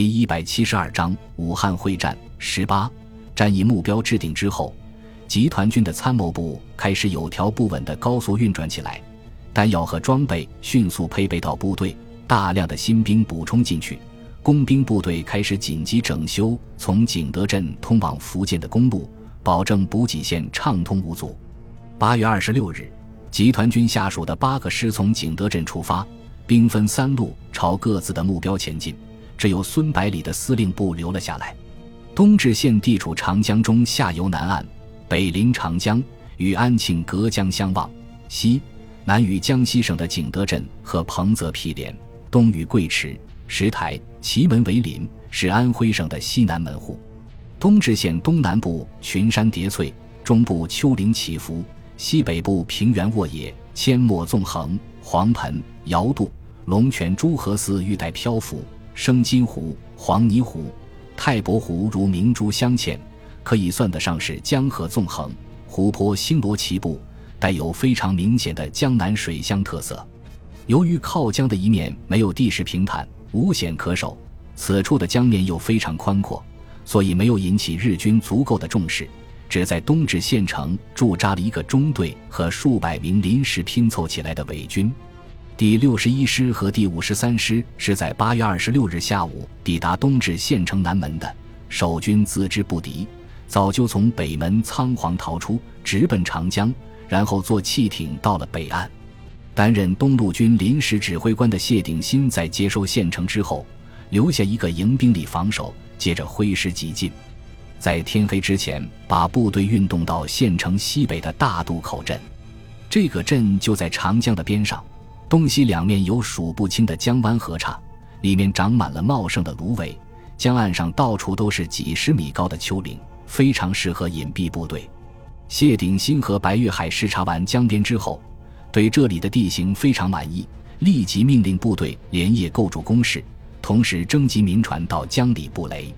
第一百七十二章武汉会战十八。战役目标制定之后，集团军的参谋部开始有条不紊地高速运转起来，弹药和装备迅速配备到部队，大量的新兵补充进去，工兵部队开始紧急整修从景德镇通往福建的公路，保证补给线畅通无阻。八月二十六日，集团军下属的八个师从景德镇出发，兵分三路朝各自的目标前进。只有孙百里的司令部留了下来。东至县地处长江中下游南岸，北临长江，与安庆隔江相望；西南与江西省的景德镇和彭泽毗连，东与贵池、石台、祁门为邻，是安徽省的西南门户。东至县东南部群山叠翠，中部丘陵起伏，西北部平原沃野，阡陌纵横，黄盆、瑶渡、龙泉诸河寺玉带漂浮。生金湖、黄泥湖、太伯湖如明珠镶嵌，可以算得上是江河纵横，湖泊星罗棋布，带有非常明显的江南水乡特色。由于靠江的一面没有地势平坦，无险可守，此处的江面又非常宽阔，所以没有引起日军足够的重视，只在东至县城驻扎了一个中队和数百名临时拼凑起来的伪军。第六十一师和第五十三师是在八月二十六日下午抵达东至县城南门的。守军自知不敌，早就从北门仓皇逃出，直奔长江，然后坐汽艇到了北岸。担任东路军临时指挥官的谢鼎新在接收县城之后，留下一个营兵力防守，接着挥师急进，在天黑之前把部队运动到县城西北的大渡口镇。这个镇就在长江的边上。东西两面有数不清的江湾河岔，里面长满了茂盛的芦苇，江岸上到处都是几十米高的丘陵，非常适合隐蔽部队。谢鼎新和白玉海视察完江边之后，对这里的地形非常满意，立即命令部队连夜构筑工事，同时征集民船到江里布雷。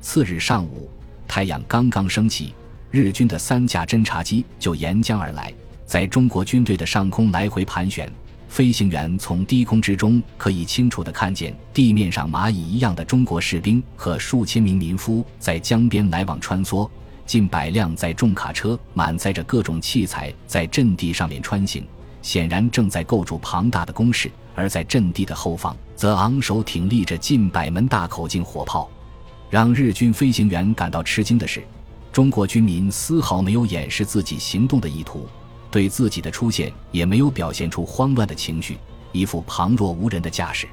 次日上午，太阳刚刚升起，日军的三架侦察机就沿江而来，在中国军队的上空来回盘旋。飞行员从低空之中可以清楚地看见地面上蚂蚁一样的中国士兵和数千名民夫在江边来往穿梭，近百辆载重卡车满载着各种器材在阵地上面穿行，显然正在构筑庞大的工事。而在阵地的后方，则昂首挺立着近百门大口径火炮。让日军飞行员感到吃惊的是，中国军民丝毫没有掩饰自己行动的意图。对自己的出现也没有表现出慌乱的情绪，一副旁若无人的架势。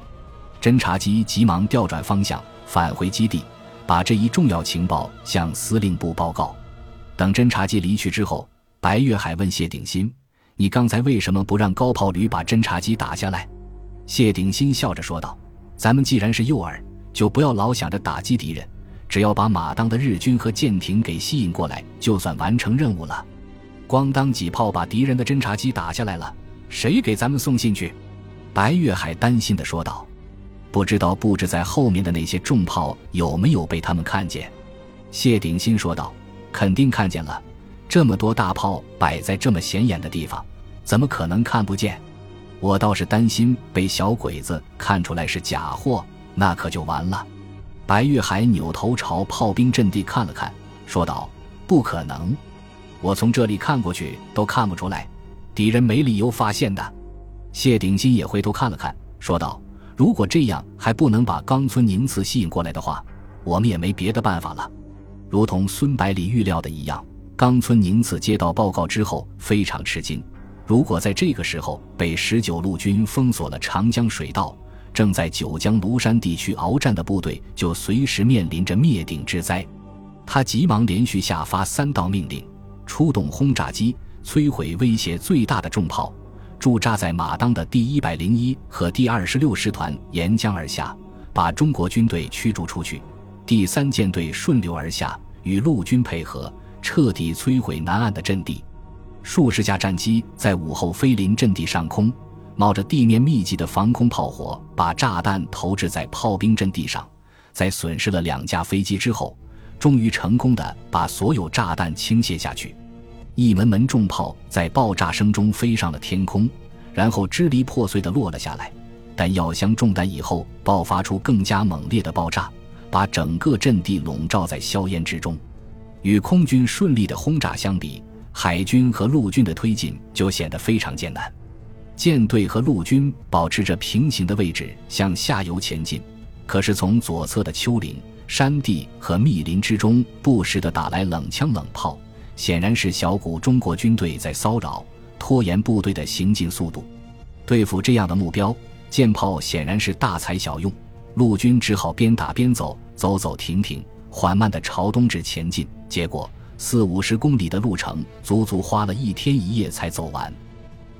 侦察机急忙调转方向，返回基地，把这一重要情报向司令部报告。等侦察机离去之后，白月海问谢鼎新：“你刚才为什么不让高炮旅把侦察机打下来？”谢鼎新笑着说道：“咱们既然是诱饵，就不要老想着打击敌人，只要把马当的日军和舰艇给吸引过来，就算完成任务了。”咣当几炮把敌人的侦察机打下来了，谁给咱们送信去？白月海担心的说道：“不知道布置在后面的那些重炮有没有被他们看见？”谢鼎新说道：“肯定看见了，这么多大炮摆在这么显眼的地方，怎么可能看不见？我倒是担心被小鬼子看出来是假货，那可就完了。”白月海扭头朝炮兵阵地看了看，说道：“不可能。”我从这里看过去都看不出来，敌人没理由发现的。谢鼎新也回头看了看，说道：“如果这样还不能把冈村宁次吸引过来的话，我们也没别的办法了。”如同孙百里预料的一样，冈村宁次接到报告之后非常吃惊。如果在这个时候被十九路军封锁了长江水道，正在九江庐山地区鏖战的部队就随时面临着灭顶之灾。他急忙连续下发三道命令。出动轰炸机，摧毁威胁最大的重炮，驻扎在马当的第一百零一和第二十六师团沿江而下，把中国军队驱逐出去。第三舰队顺流而下，与陆军配合，彻底摧毁南岸的阵地。数十架战机在午后飞临阵地上空，冒着地面密集的防空炮火，把炸弹投掷在炮兵阵地上。在损失了两架飞机之后。终于成功的把所有炸弹倾泻下去，一门门重炮在爆炸声中飞上了天空，然后支离破碎的落了下来。弹药箱中弹以后，爆发出更加猛烈的爆炸，把整个阵地笼罩在硝烟之中。与空军顺利的轰炸相比，海军和陆军的推进就显得非常艰难。舰队和陆军保持着平行的位置向下游前进，可是从左侧的丘陵、山地和密林之中不时地打来冷枪冷炮，显然是小股中国军队在骚扰、拖延部队的行进速度。对付这样的目标，舰炮显然是大材小用，陆军只好边打边走，走走停停。缓慢地朝东至前进，结果四五十公里的路程，足足花了一天一夜才走完。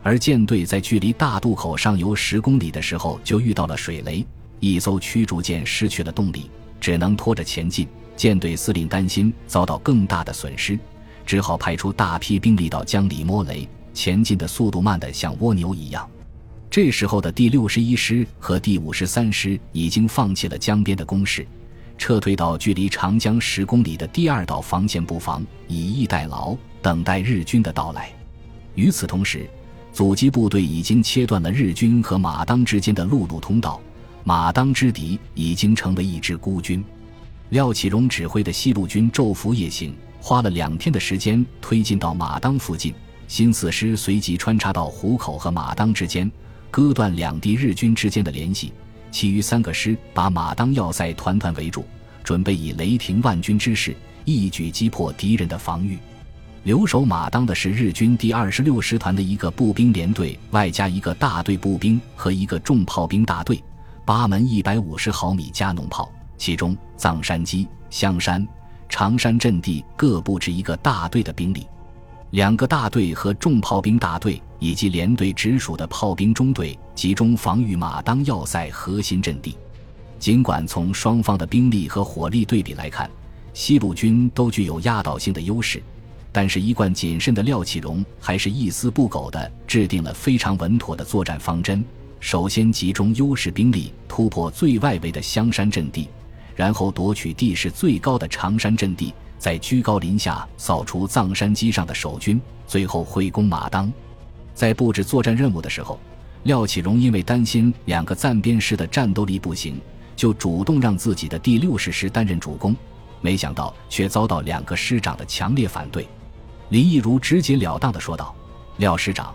而舰队在距离大渡口上游十公里的时候，就遇到了水雷，一艘驱逐舰失去了动力，只能拖着前进。舰队司令担心遭到更大的损失，只好派出大批兵力到江里摸雷，前进的速度慢得像蜗牛一样。这时候的第六十一师和第五十三师已经放弃了江边的攻势。撤退到距离长江十公里的第二道防线布防，以逸待劳，等待日军的到来。与此同时，阻击部队已经切断了日军和马当之间的陆路通道，马当之敌已经成为一支孤军。廖启荣指挥的西路军昼伏夜行，花了两天的时间推进到马当附近。新四师随即穿插到湖口和马当之间，割断两地日军之间的联系。其余三个师把马当要塞团团围住，准备以雷霆万钧之势一举击破敌人的防御。留守马当的是日军第二十六师团的一个步兵连队，外加一个大队步兵和一个重炮兵大队，八门一百五十毫米加农炮，其中藏山基、香山、长山阵地各布置一个大队的兵力。两个大队和重炮兵大队以及连队直属的炮兵中队集中防御马当要塞核心阵地。尽管从双方的兵力和火力对比来看，西路军都具有压倒性的优势，但是，一贯谨慎的廖启荣还是一丝不苟地制定了非常稳妥的作战方针：首先集中优势兵力突破最外围的香山阵地，然后夺取地势最高的长山阵地。在居高临下扫除藏山基上的守军，最后会攻马当。在布置作战任务的时候，廖启荣因为担心两个暂编师的战斗力不行，就主动让自己的第六十师担任主攻，没想到却遭到两个师长的强烈反对。林毅如直截了当地说道：“廖师长，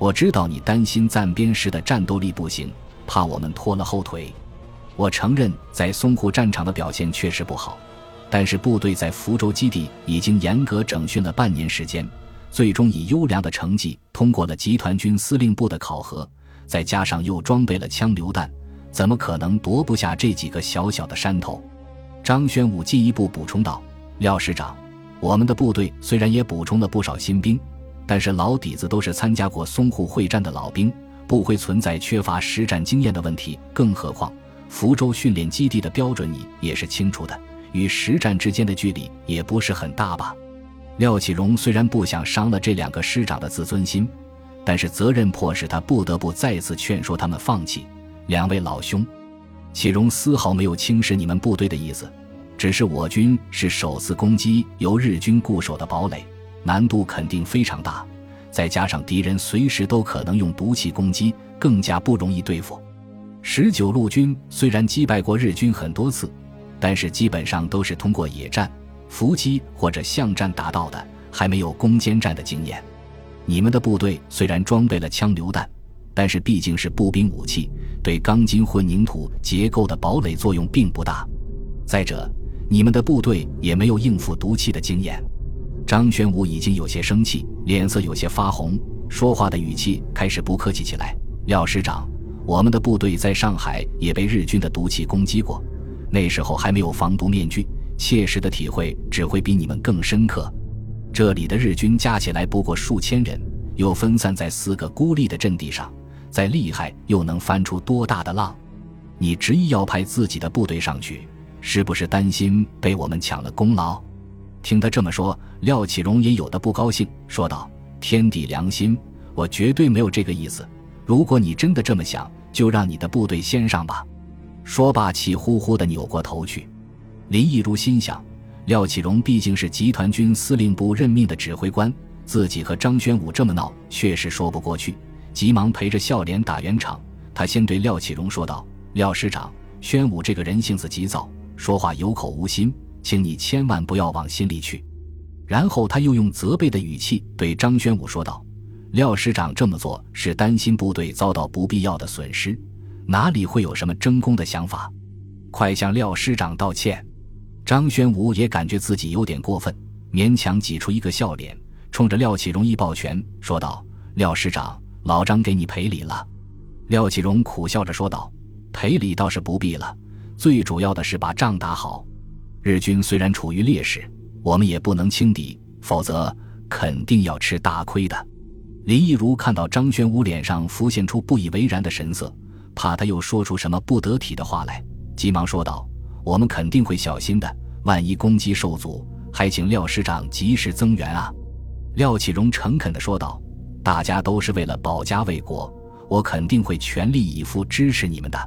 我知道你担心暂编师的战斗力不行，怕我们拖了后腿。我承认在淞沪战场的表现确实不好。”但是部队在福州基地已经严格整训了半年时间，最终以优良的成绩通过了集团军司令部的考核，再加上又装备了枪榴弹，怎么可能夺不下这几个小小的山头？张宣武进一步补充道：“廖师长，我们的部队虽然也补充了不少新兵，但是老底子都是参加过淞沪会战的老兵，不会存在缺乏实战经验的问题。更何况福州训练基地的标准你也是清楚的。”与实战之间的距离也不是很大吧？廖启荣虽然不想伤了这两个师长的自尊心，但是责任迫使他不得不再次劝说他们放弃。两位老兄，启荣丝毫没有轻视你们部队的意思，只是我军是首次攻击由日军固守的堡垒，难度肯定非常大，再加上敌人随时都可能用毒气攻击，更加不容易对付。十九路军虽然击败过日军很多次。但是基本上都是通过野战、伏击或者巷战达到的，还没有攻坚战的经验。你们的部队虽然装备了枪榴弹，但是毕竟是步兵武器，对钢筋混凝土结构的堡垒作用并不大。再者，你们的部队也没有应付毒气的经验。张玄武已经有些生气，脸色有些发红，说话的语气开始不客气起来。廖师长，我们的部队在上海也被日军的毒气攻击过。那时候还没有防毒面具，切实的体会只会比你们更深刻。这里的日军加起来不过数千人，又分散在四个孤立的阵地上，再厉害又能翻出多大的浪？你执意要派自己的部队上去，是不是担心被我们抢了功劳？听他这么说，廖启荣也有的不高兴，说道：“天地良心，我绝对没有这个意思。如果你真的这么想，就让你的部队先上吧。”说罢，气呼呼地扭过头去。林毅如心想：廖启荣毕竟是集团军司令部任命的指挥官，自己和张宣武这么闹，确实说不过去。急忙陪着笑脸打圆场。他先对廖启荣说道：“廖师长，宣武这个人性子急躁，说话有口无心，请你千万不要往心里去。”然后他又用责备的语气对张宣武说道：“廖师长这么做是担心部队遭到不必要的损失，哪里会有什么争功的想法？快向廖师长道歉。”张宣武也感觉自己有点过分，勉强挤出一个笑脸，冲着廖启荣一抱拳，说道：“廖师长，老张给你赔礼了。”廖启荣苦笑着说道：“赔礼倒是不必了，最主要的是把仗打好。日军虽然处于劣势。”我们也不能轻敌，否则肯定要吃大亏的。林毅如看到张宣武脸上浮现出不以为然的神色，怕他又说出什么不得体的话来，急忙说道：“我们肯定会小心的，万一攻击受阻，还请廖师长及时增援啊。”廖启荣诚恳地说道：“大家都是为了保家卫国，我肯定会全力以赴支持你们的。”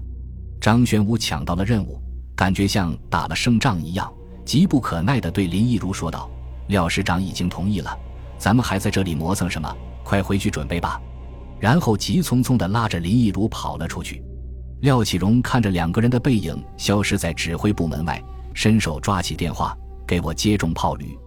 张宣武抢到了任务，感觉像打了胜仗一样。急不可耐地对林毅如说道：“廖师长已经同意了，咱们还在这里磨蹭什么？快回去准备吧。”然后急匆匆地拉着林毅如跑了出去。廖启荣看着两个人的背影消失在指挥部门外，伸手抓起电话：“给我接种炮旅。”